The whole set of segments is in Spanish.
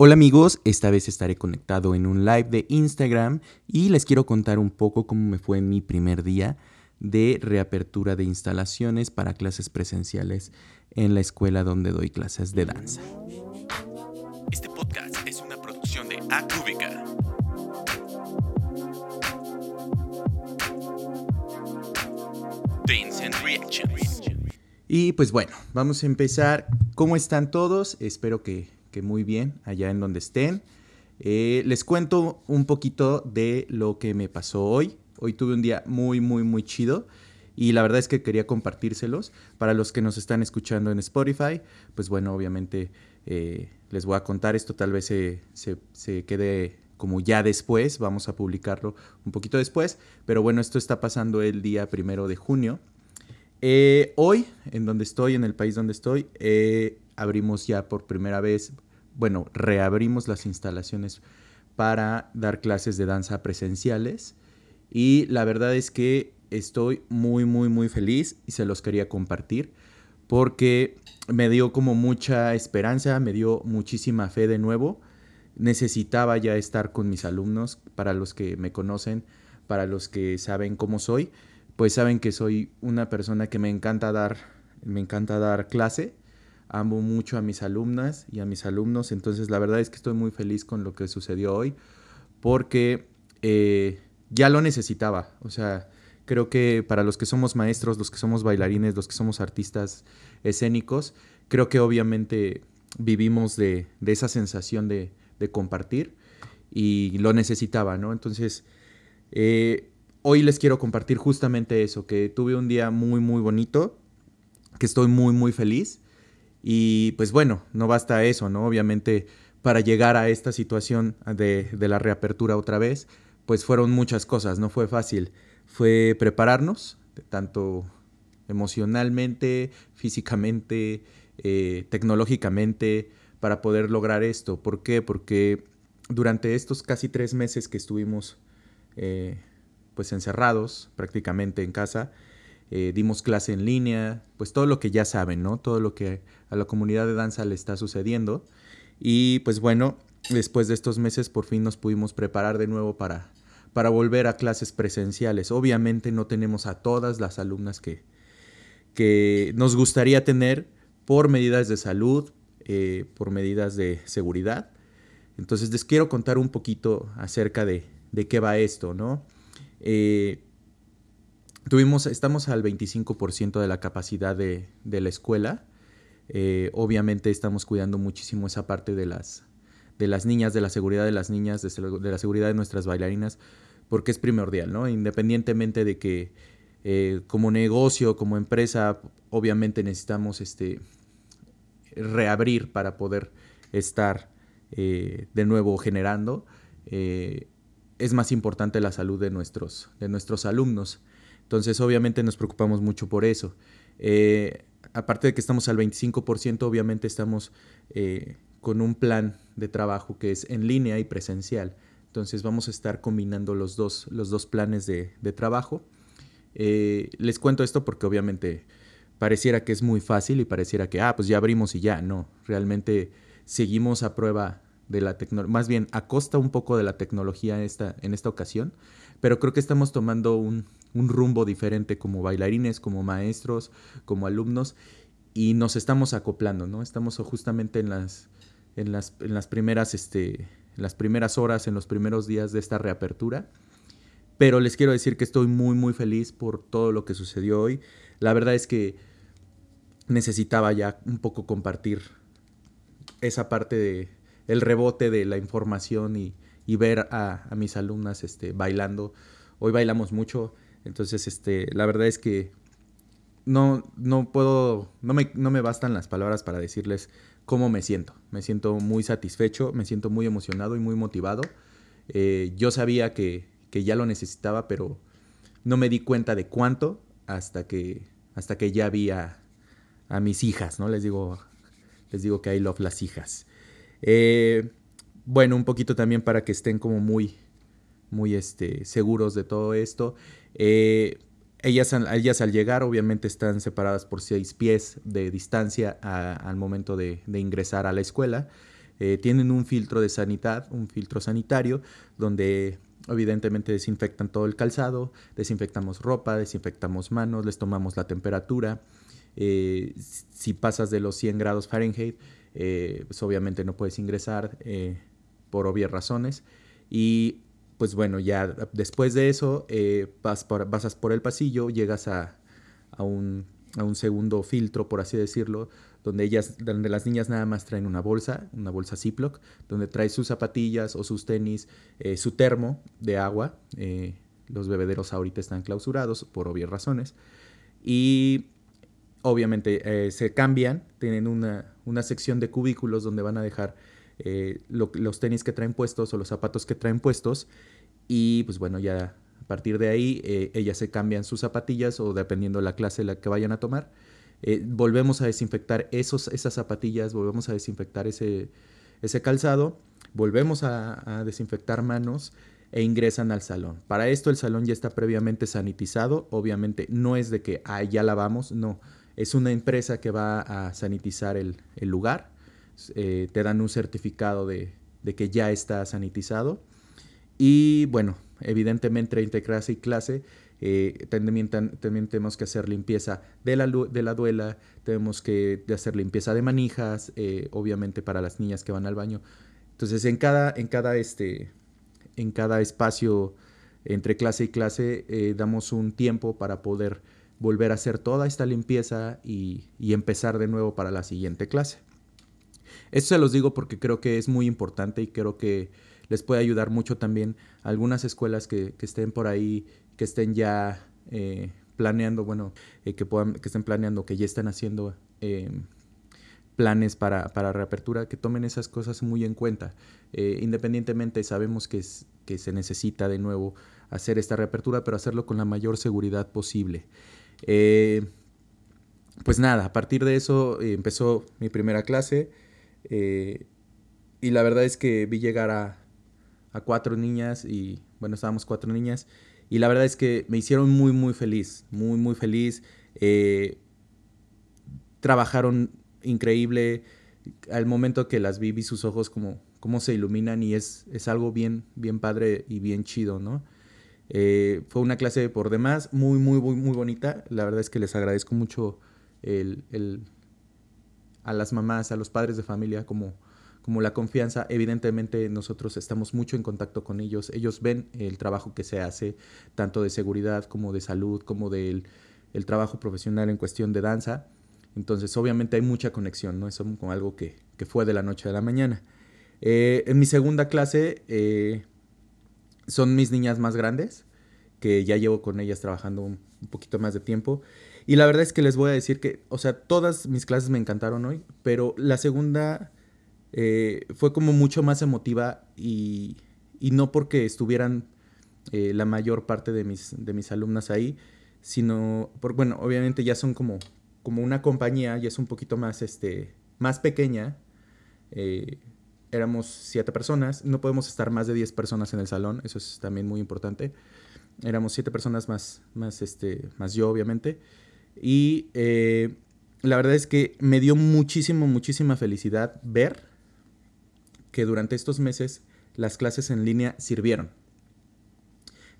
Hola amigos, esta vez estaré conectado en un live de Instagram y les quiero contar un poco cómo me fue mi primer día de reapertura de instalaciones para clases presenciales en la escuela donde doy clases de danza. Este podcast es una producción de Acúbica. Dance and Reactions. Y pues bueno, vamos a empezar. ¿Cómo están todos? Espero que, muy bien allá en donde estén. Eh, les cuento un poquito de lo que me pasó hoy. Hoy tuve un día muy, muy, muy chido. Y la verdad es que quería compartírselos. Para los que nos están escuchando en Spotify, pues bueno, obviamente eh, les voy a contar esto. Tal vez se, se, quede como ya después. Vamos a publicarlo un poquito después. Pero bueno, esto está pasando el día primero de junio. Eh, hoy, en donde estoy, en el país donde estoy, abrimos ya por primera vez, bueno, reabrimos las instalaciones para dar clases de danza presenciales. Y la verdad es que estoy muy, muy, muy feliz y se los quería compartir porque me dio como mucha esperanza, me dio muchísima fe de nuevo. Necesitaba ya estar con mis alumnos, para los que me conocen, para los que saben cómo soy pues saben que soy una persona que me encanta dar, me encanta dar clase. Amo mucho a mis alumnas y a mis alumnos, entonces la verdad es que estoy muy feliz con lo que sucedió hoy porque eh, ya lo necesitaba. O sea, creo que para los que somos maestros, los que somos bailarines, los que somos artistas escénicos, creo que obviamente vivimos de, de esa sensación de, de, compartir y lo necesitaba, ¿no? Entonces, eh, hoy les quiero compartir justamente eso, que tuve un día muy, muy bonito, que estoy muy, muy feliz. Y pues bueno, no basta eso, ¿no? Obviamente para llegar a esta situación de, de, la reapertura otra vez, pues fueron muchas cosas, no fue fácil. Fue prepararnos, tanto emocionalmente, físicamente, eh, tecnológicamente, para poder lograr esto. ¿Por qué? Porque durante estos casi tres meses que estuvimos eh, pues encerrados prácticamente en casa. Eh, dimos clase en línea, pues todo lo que ya saben, ¿no? Todo lo que a la comunidad de danza le está sucediendo. Y pues bueno, después de estos meses por fin nos pudimos preparar de nuevo para, para volver a clases presenciales. Obviamente no tenemos a todas las alumnas que, que nos gustaría tener por medidas de salud, eh, por medidas de seguridad. Entonces les quiero contar un poquito acerca de, de qué va esto, ¿no? Eh, tuvimos, estamos al 25% de la capacidad de, de la escuela. Eh, obviamente estamos cuidando muchísimo esa parte de las, de las niñas, de la seguridad de las niñas, de, la seguridad de nuestras bailarinas, porque es primordial, ¿no? Independientemente de que eh, como negocio, como empresa, obviamente necesitamos este, reabrir para poder estar eh, de nuevo generando. Es más importante la salud de nuestros, de nuestros alumnos. Entonces, obviamente nos preocupamos mucho por eso. Eh, aparte de que estamos al 25%, obviamente estamos eh, con un plan de trabajo que es en línea y presencial. Entonces vamos a estar combinando los dos, los dos planes de, de trabajo. Eh, les cuento esto porque obviamente pareciera que es muy fácil y pareciera que, ah, pues ya abrimos y ya. No, realmente seguimos a prueba de la tecnología, más bien a costa un poco de la tecnología esta, en esta ocasión, pero creo que estamos tomando un, un rumbo diferente como bailarines, como maestros, como alumnos, y nos estamos acoplando, ¿no? Estamos justamente en las, en las, en las primeras, este, en las primeras horas, en los primeros días de esta reapertura. Pero les quiero decir que estoy muy, muy feliz por todo lo que sucedió hoy. La verdad es que necesitaba ya un poco compartir esa parte de, el rebote de la información y, y ver a, a, mis alumnas este, bailando. Hoy bailamos mucho, entonces este, la verdad es que no, no puedo, no me, no me bastan las palabras para decirles cómo me siento. Me siento muy satisfecho, me siento muy emocionado y muy motivado. Eh, yo sabía que, que, ya lo necesitaba, pero no me di cuenta de cuánto hasta que, hasta que ya vi a, a mis hijas, ¿no? Les digo, les digo que I love las hijas. Eh, bueno, un poquito también para que estén como muy, muy este, seguros de todo esto. Eh, ellas, ellas, al llegar obviamente están separadas por seis pies de distancia al momento de, de, ingresar a la escuela. Eh, tienen un filtro de sanidad, un filtro sanitario, donde evidentemente desinfectan todo el calzado, desinfectamos ropa, desinfectamos manos, les tomamos la temperatura. Eh, si pasas de los 100 grados Fahrenheit, pues obviamente no puedes ingresar por obvias razones. Y pues bueno, ya después de eso vas por, pasas por el pasillo, llegas a, a un a un segundo filtro, por así decirlo, donde ellas, donde las niñas nada más traen una bolsa, una bolsa Ziploc, donde trae sus zapatillas o sus tenis, eh, su termo de agua. Eh, los bebederos ahorita están clausurados por obvias razones. Y obviamente eh, se cambian, tienen una, una, sección de cubículos donde van a dejar los tenis que traen puestos o los zapatos que traen puestos. Y pues bueno, ya a partir de ahí, eh, ellas se cambian sus zapatillas o dependiendo de la clase la que vayan a tomar. Eh, volvemos a desinfectar esos, esas zapatillas, volvemos a desinfectar ese, ese calzado, volvemos a, desinfectar manos e ingresan al salón. Para esto el salón ya está previamente sanitizado, obviamente no es de que ah, ya lavamos, no, es una empresa que va a sanitizar el, lugar, eh, te dan un certificado de, que ya está sanitizado y bueno, evidentemente entre clase y clase eh, también, tenemos que hacer limpieza de la, de la duela, tenemos que hacer limpieza de manijas, eh, obviamente para las niñas que van al baño. Entonces en cada, en cada, este, en cada espacio entre clase y clase damos un tiempo para poder volver a hacer toda esta limpieza y empezar de nuevo para la siguiente clase. Esto se los digo porque creo que es muy importante y creo que les puede ayudar mucho también a algunas escuelas que, estén por ahí, que estén ya eh, planeando, bueno, eh, que, puedan, que estén planeando, que ya estén haciendo em, planes para, para, reapertura, que tomen esas cosas muy en cuenta. Eh, independientemente sabemos que, que se necesita de nuevo hacer esta reapertura, pero hacerlo con la mayor seguridad posible. pues nada, a partir de eso empezó mi primera clase y la verdad es que vi llegar a, a cuatro niñas y bueno, estábamos cuatro niñas y la verdad es que me hicieron muy, muy feliz, muy, muy feliz. Eh, trabajaron increíble. Al momento que las vi, vi sus ojos como, como se iluminan y es, es algo bien, bien padre y bien chido, ¿no? Eh, fue una clase por demás muy, muy, muy, muy bonita. La verdad es que les agradezco mucho el, el, a las mamás, a los padres de familia, como, como la confianza, evidentemente nosotros estamos mucho en contacto con ellos, ellos ven el trabajo que se hace, tanto de seguridad como de salud, como del el trabajo profesional en cuestión de danza, entonces obviamente hay mucha conexión, ¿no? Es como algo que, fue de la noche a la mañana. Eh, en mi segunda clase eh, son mis niñas más grandes, que ya llevo con ellas trabajando un poquito más de tiempo. Y la verdad es que les voy a decir que, o sea, todas mis clases me encantaron hoy, pero la segunda eh, fue como mucho más emotiva y, no porque estuvieran eh, la mayor parte de mis, de mis alumnas ahí, sino, por, bueno, obviamente ya son como, como una compañía, ya es un poquito más, este, más pequeña. Eh, éramos siete personas, no podemos estar más de diez personas en el salón, eso es también muy importante. Éramos siete personas más, más, este, más yo, obviamente. Y la verdad es que me dio muchísimo, muchísima felicidad ver que durante estos meses las clases en línea sirvieron.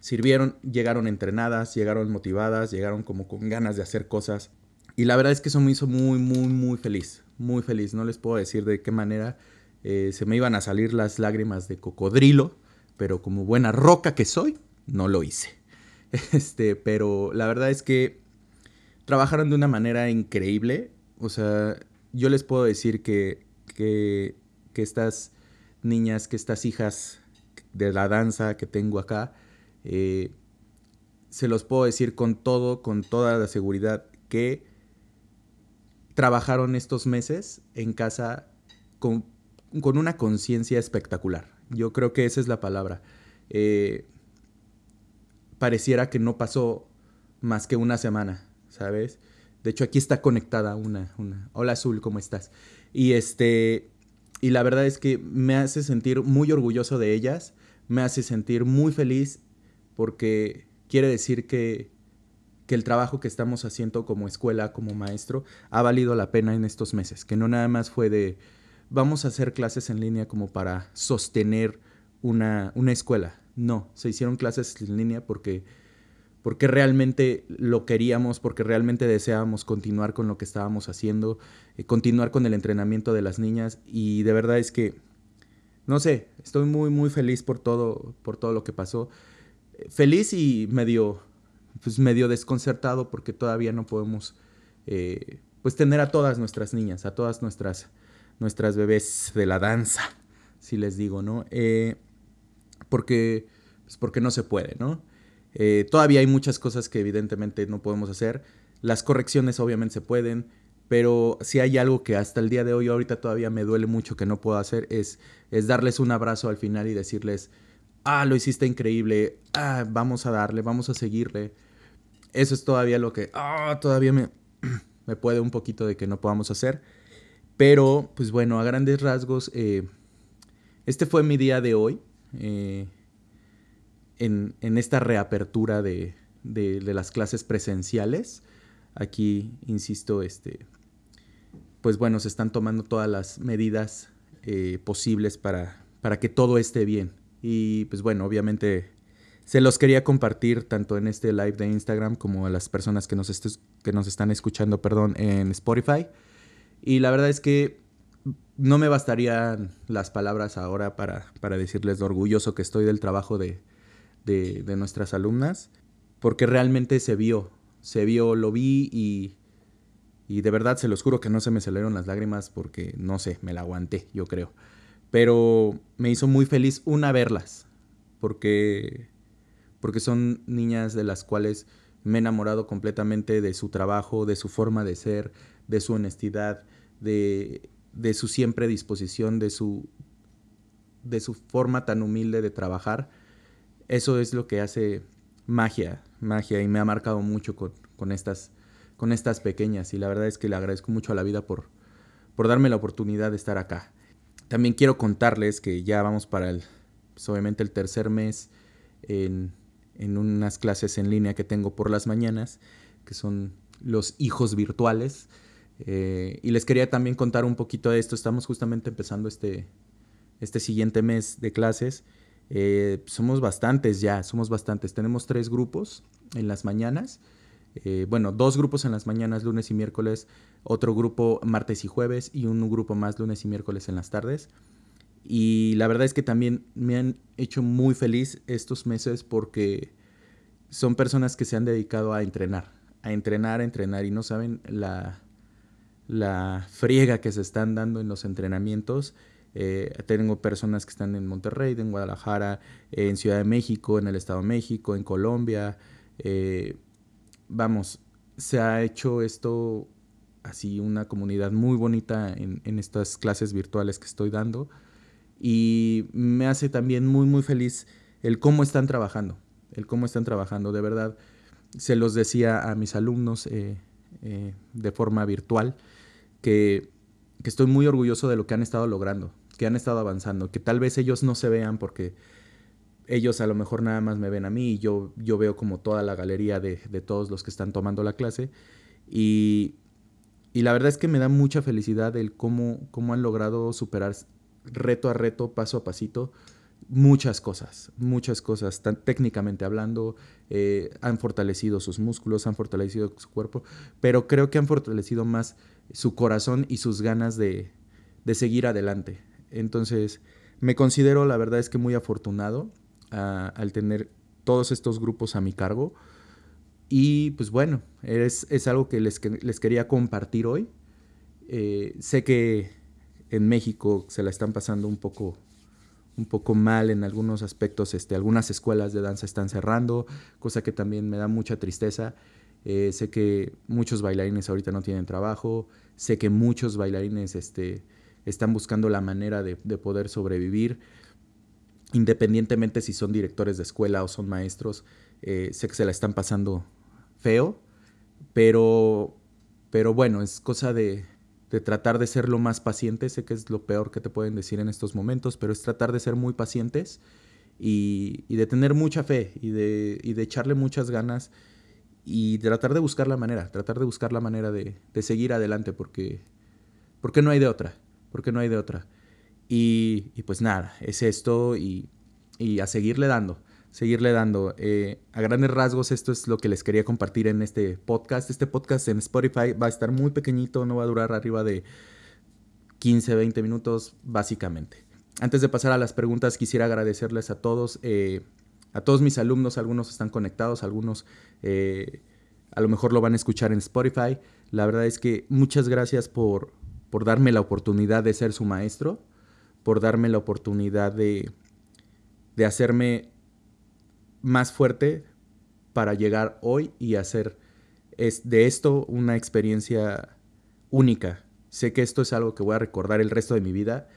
Sirvieron, llegaron entrenadas, llegaron motivadas, llegaron como con ganas de hacer cosas. Y la verdad es que eso me hizo muy, muy, muy feliz. Muy feliz. No les puedo decir de qué manera eh, se me iban a salir las lágrimas de cocodrilo, pero como buena roca que soy, no lo hice. Este, pero la verdad es que trabajaron de una manera increíble. O sea, yo les puedo decir que, que, estas niñas, que estas hijas de la danza que tengo acá, eh, se los puedo decir con todo, con toda la seguridad, que trabajaron estos meses en casa con, una conciencia espectacular. Yo creo que esa es la palabra. Eh, pareciera que no pasó más que una semana, ¿sabes? De hecho, aquí está conectada una, una. Hola Azul, ¿cómo estás? Y este, y la verdad es que me hace sentir muy orgulloso de ellas, me hace sentir muy feliz porque quiere decir que, que el trabajo que estamos haciendo como escuela, como maestro, ha valido la pena en estos meses, que no nada más fue de, vamos a hacer clases en línea como para sostener una, una escuela. No, se hicieron clases en línea porque, porque realmente lo queríamos, porque realmente deseábamos continuar con lo que estábamos haciendo, eh, continuar con el entrenamiento de las niñas y de verdad es que, no sé, estoy muy, muy feliz por todo, por todo lo que pasó. Feliz y medio, pues medio desconcertado porque todavía no podemos eh, pues tener a todas nuestras niñas, a todas nuestras, nuestras bebés de la danza, si les digo, ¿no? Eh, porque, pues porque no se puede, ¿no? Eh, todavía hay muchas cosas que evidentemente no podemos hacer. Las correcciones obviamente se pueden, pero si hay algo que hasta el día de hoy, ahorita todavía me duele mucho que no puedo hacer, es, es darles un abrazo al final y decirles, ah, lo hiciste increíble, ah, vamos a darle, vamos a seguirle. Eso es todavía lo que, ah, todavía me, me puede un poquito de que no podamos hacer. Pero, pues bueno, a grandes rasgos, eh, este fue mi día de hoy. Eh, en, esta reapertura de, las clases presenciales. Aquí, insisto, este, pues bueno, se están tomando todas las medidas eh, posibles para, para que todo esté bien. Y pues bueno, obviamente se los quería compartir tanto en este live de Instagram como a las personas que nos, que nos están escuchando perdón, en Spotify. Y la verdad es que no me bastarían las palabras ahora para, para decirles lo orgulloso que estoy del trabajo de, de, nuestras alumnas, porque realmente se vio, se vio, lo vi y, y de verdad se los juro que no se me salieron las lágrimas porque no sé, me la aguanté, yo creo. Pero me hizo muy feliz una verlas, porque, porque son niñas de las cuales me he enamorado completamente de su trabajo, de su forma de ser, de su honestidad, de, de su siempre disposición, de su, de su forma tan humilde de trabajar eso es lo que hace magia, magia, y me ha marcado mucho con, estas, con estas pequeñas. Y la verdad es que le agradezco mucho a la vida por, por darme la oportunidad de estar acá. También quiero contarles que ya vamos para el, pues, obviamente el tercer mes en, unas clases en línea que tengo por las mañanas, que son los hijos virtuales. Eh, y les quería también contar un poquito de esto. Estamos justamente empezando este, este siguiente mes de clases eh, somos bastantes ya, somos bastantes. Tenemos tres grupos en las mañanas. Eh, bueno, dos grupos en las mañanas, lunes y miércoles, otro grupo martes y jueves y un grupo más lunes y miércoles en las tardes. Y la verdad es que también me han hecho muy feliz estos meses porque son personas que se han dedicado a entrenar, a entrenar, a entrenar y no saben la, la friega que se están dando en los entrenamientos eh, tengo personas que están en Monterrey, en Guadalajara, en Ciudad de México, en el Estado de México, en Colombia. Eh, vamos, se ha hecho esto así una comunidad muy bonita en, estas clases virtuales que estoy dando y me hace también muy muy feliz el cómo están trabajando, el cómo están trabajando, de verdad. Se los decía a mis alumnos eh, de forma virtual que que estoy muy orgulloso de lo que han estado logrando, que han estado avanzando, que tal vez ellos no se vean porque ellos a lo mejor nada más me ven a mí y yo, yo veo como toda la galería de, todos los que están tomando la clase y, y, la verdad es que me da mucha felicidad el cómo, cómo han logrado superar reto a reto, paso a pasito, muchas cosas, muchas cosas, tan técnicamente hablando, eh, han fortalecido sus músculos, han fortalecido su cuerpo, pero creo que han fortalecido más su corazón y sus ganas de, seguir adelante. Entonces, me considero, la verdad es que muy afortunado al tener todos estos grupos a mi cargo. Y pues bueno, es, es algo que les, les, quería compartir hoy. Eh, sé que en México se la están pasando un poco un poco mal en algunos aspectos. Este, algunas escuelas de danza están cerrando, cosa que también me da mucha tristeza. Eh, sé que muchos bailarines ahorita no tienen trabajo, sé que muchos bailarines este, están buscando la manera de, poder sobrevivir, independientemente si son directores de escuela o son maestros, eh, sé que se la están pasando feo, pero, pero bueno, es cosa de, de tratar de ser lo más paciente. Sé que es lo peor que te pueden decir en estos momentos, pero es tratar de ser muy pacientes y, de tener mucha fe y de, de, echarle muchas ganas y tratar de buscar la manera, tratar de buscar la manera de, seguir adelante porque, porque no hay de otra. Porque no hay de otra. Y, pues nada, es esto y, a seguirle dando, seguirle dando. Eh, a grandes rasgos esto es lo que les quería compartir en este podcast. Este podcast en Spotify va a estar muy pequeñito, no va a durar arriba de 15, 20 minutos básicamente. Antes de pasar a las preguntas, quisiera agradecerles a todos, eh, a todos mis alumnos, algunos están conectados, algunos eh, a lo mejor lo van a escuchar en Spotify. La verdad es que muchas gracias por, por darme la oportunidad de ser su maestro por darme la oportunidad de, de hacerme más fuerte para llegar hoy y hacer es de esto una experiencia única. Sé que esto es algo que voy a recordar el resto de mi vida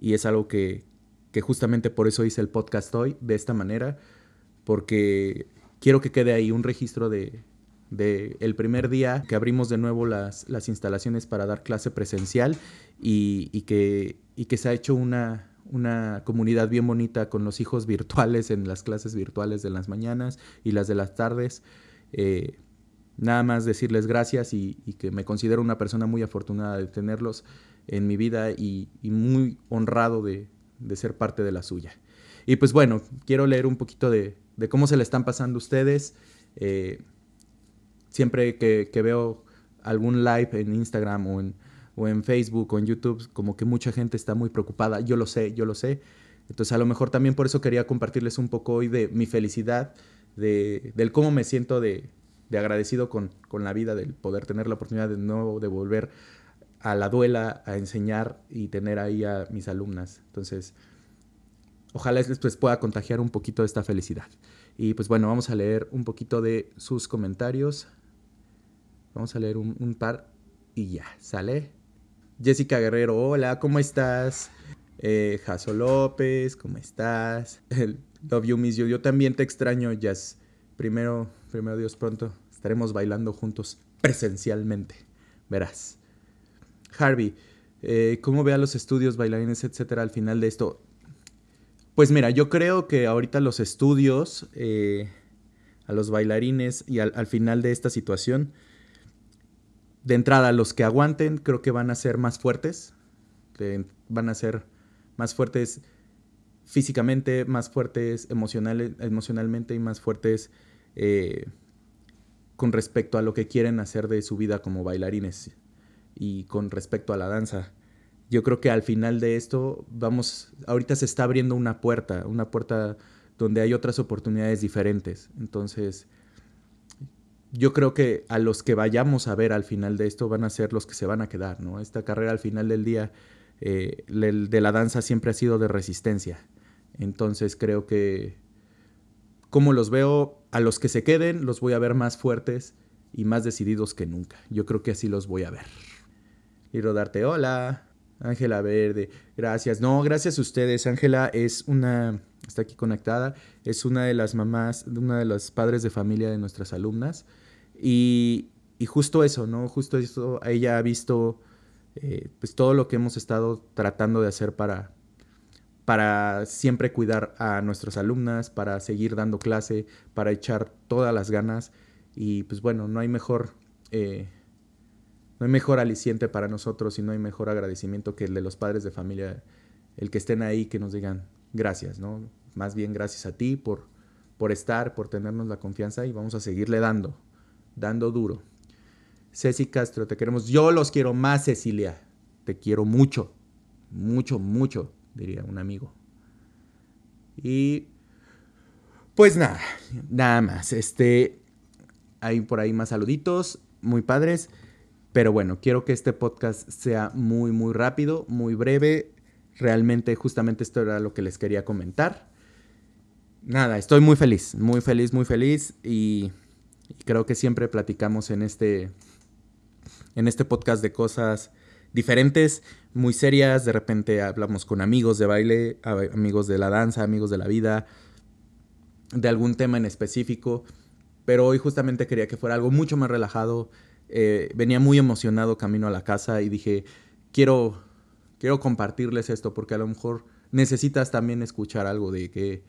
y es algo que, que justamente por eso hice el podcast hoy de esta manera, porque quiero que quede ahí un registro de, de el primer día que abrimos de nuevo las, las instalaciones para dar clase presencial y, y, que, y que se ha hecho una, una comunidad bien bonita con los hijos virtuales en las clases virtuales de las mañanas y las de las tardes. Eh, nada más decirles gracias y, que me considero una persona muy afortunada de tenerlos en mi vida y, muy honrado de, de, ser parte de la suya. Y pues bueno, quiero leer un poquito de, de cómo se le están pasando ustedes. Eh, siempre que, veo algún live en Instagram o en, o en Facebook o en YouTube, como que mucha gente está muy preocupada. Yo lo sé, yo lo sé. Entonces a lo mejor también por eso quería compartirles un poco hoy de mi felicidad, de, del cómo me siento de, de agradecido con, con, la vida, del poder tener la oportunidad de nuevo de volver a la duela, a enseñar y tener ahí a mis alumnas. Entonces, ojalá les pues, pueda contagiar un poquito de esta felicidad. Y pues bueno, vamos a leer un poquito de sus comentarios. Vamos a leer un, par y ya, ¿sale? Jessica Guerrero, hola, ¿cómo estás? Eh, Jaso López, ¿cómo estás? Love you, miss you. Yo también te extraño, Jazz. Primero, primero Dios pronto, estaremos bailando juntos presencialmente. Verás. Harvey, eh, ¿cómo ve a los estudios, bailarines, etcétera, al final de esto? Pues mira, yo creo que ahorita los estudios, eh, a los bailarines y al, final de esta situación, de entrada, los que aguanten creo que van a ser más fuertes, van a ser más fuertes físicamente, más fuertes emocionalmente y más fuertes eh, con respecto a lo que quieren hacer de su vida como bailarines y con respecto a la danza yo creo que al final de esto vamos, ahorita se está abriendo una puerta, una puerta donde hay otras oportunidades diferentes. Entonces, yo creo que a los que vayamos a ver al final de esto van a ser los que se van a quedar, ¿no? Esta carrera al final del día eh, de la danza siempre ha sido de resistencia. Entonces creo que como los veo, a los que se queden los voy a ver más fuertes y más decididos que nunca. Yo creo que así los voy a ver. Quiero darte hola. Ángela Verde, gracias. No, gracias a ustedes. Ángela es una, está aquí conectada, es una de las mamás, una de los padres de familia de nuestras alumnas. Y, y justo eso, ¿no? Justo eso, ella ha visto eh, pues todo lo que hemos estado tratando de hacer para, para siempre cuidar a nuestras alumnas, para seguir dando clase, para echar todas las ganas. Y pues bueno, no hay mejor... Eh, no hay mejor aliciente para nosotros y no hay mejor agradecimiento que el de los padres de familia, el que estén ahí, que nos digan gracias, ¿no? Más bien gracias a ti por, por estar, por tenernos la confianza y vamos a seguirle dando, dando duro. Ceci Castro, te queremos. Yo los quiero más, Cecilia. Te quiero mucho, mucho, mucho, diría un amigo. Y pues nada, nada más. Este, hay por ahí más saluditos, muy padres. Pero bueno, quiero que este podcast sea muy, muy rápido, muy breve. Realmente, justamente esto era lo que les quería comentar. Nada, estoy muy feliz, muy feliz, muy feliz. Y, creo que siempre platicamos en este, en este podcast de cosas diferentes, muy serias. De repente hablamos con amigos de baile, amigos de la danza, amigos de la vida, de algún tema en específico. Pero hoy justamente quería que fuera algo mucho más relajado, eh, venía muy emocionado camino a la casa y dije, quiero, quiero compartirles esto porque a lo mejor necesitas también escuchar algo de que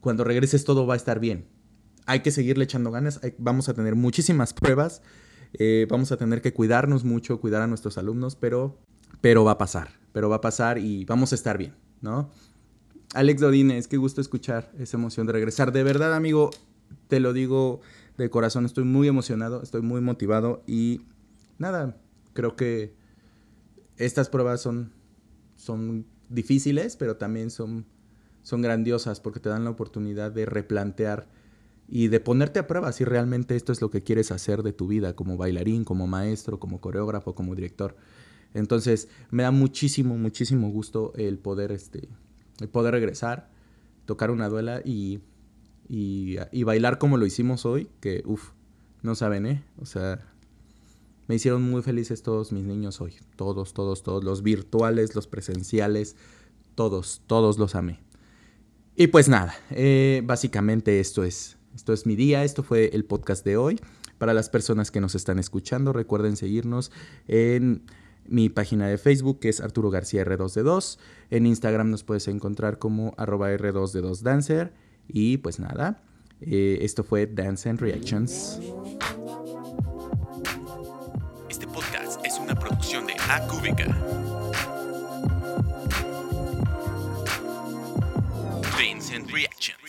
cuando regreses todo va a estar bien. Hay que seguirle echando ganas, vamos a tener muchísimas pruebas, eh, vamos a tener que cuidarnos mucho, cuidar a nuestros alumnos, pero, pero va a pasar, pero va a pasar y vamos a estar bien, ¿no? Alex Dodines, qué gusto escuchar esa emoción de regresar. De verdad, amigo, te lo digo de corazón, estoy muy emocionado, estoy muy motivado y nada, creo que estas pruebas son, son difíciles, pero también son, son grandiosas porque te dan la oportunidad de replantear y de ponerte a prueba si realmente esto es lo que quieres hacer de tu vida como bailarín, como maestro, como coreógrafo, como director. Entonces, me da muchísimo, muchísimo gusto el poder, este, el poder regresar, tocar una duela y, y, y bailar como lo hicimos hoy, que, uff, no saben, ¿eh? O sea, me hicieron muy felices todos mis niños hoy. Todos, todos, todos. Los virtuales, los presenciales, todos, todos los amé. Y pues nada, eh, básicamente esto es, esto es mi día, esto fue el podcast de hoy. Para las personas que nos están escuchando, recuerden seguirnos en mi página de Facebook, que es Arturo García R2D2. En Instagram nos puedes encontrar como arroba R2D2Dancer. Y pues nada, eh, esto fue Dance and Reactions. Una producción de. Dance and Reaction.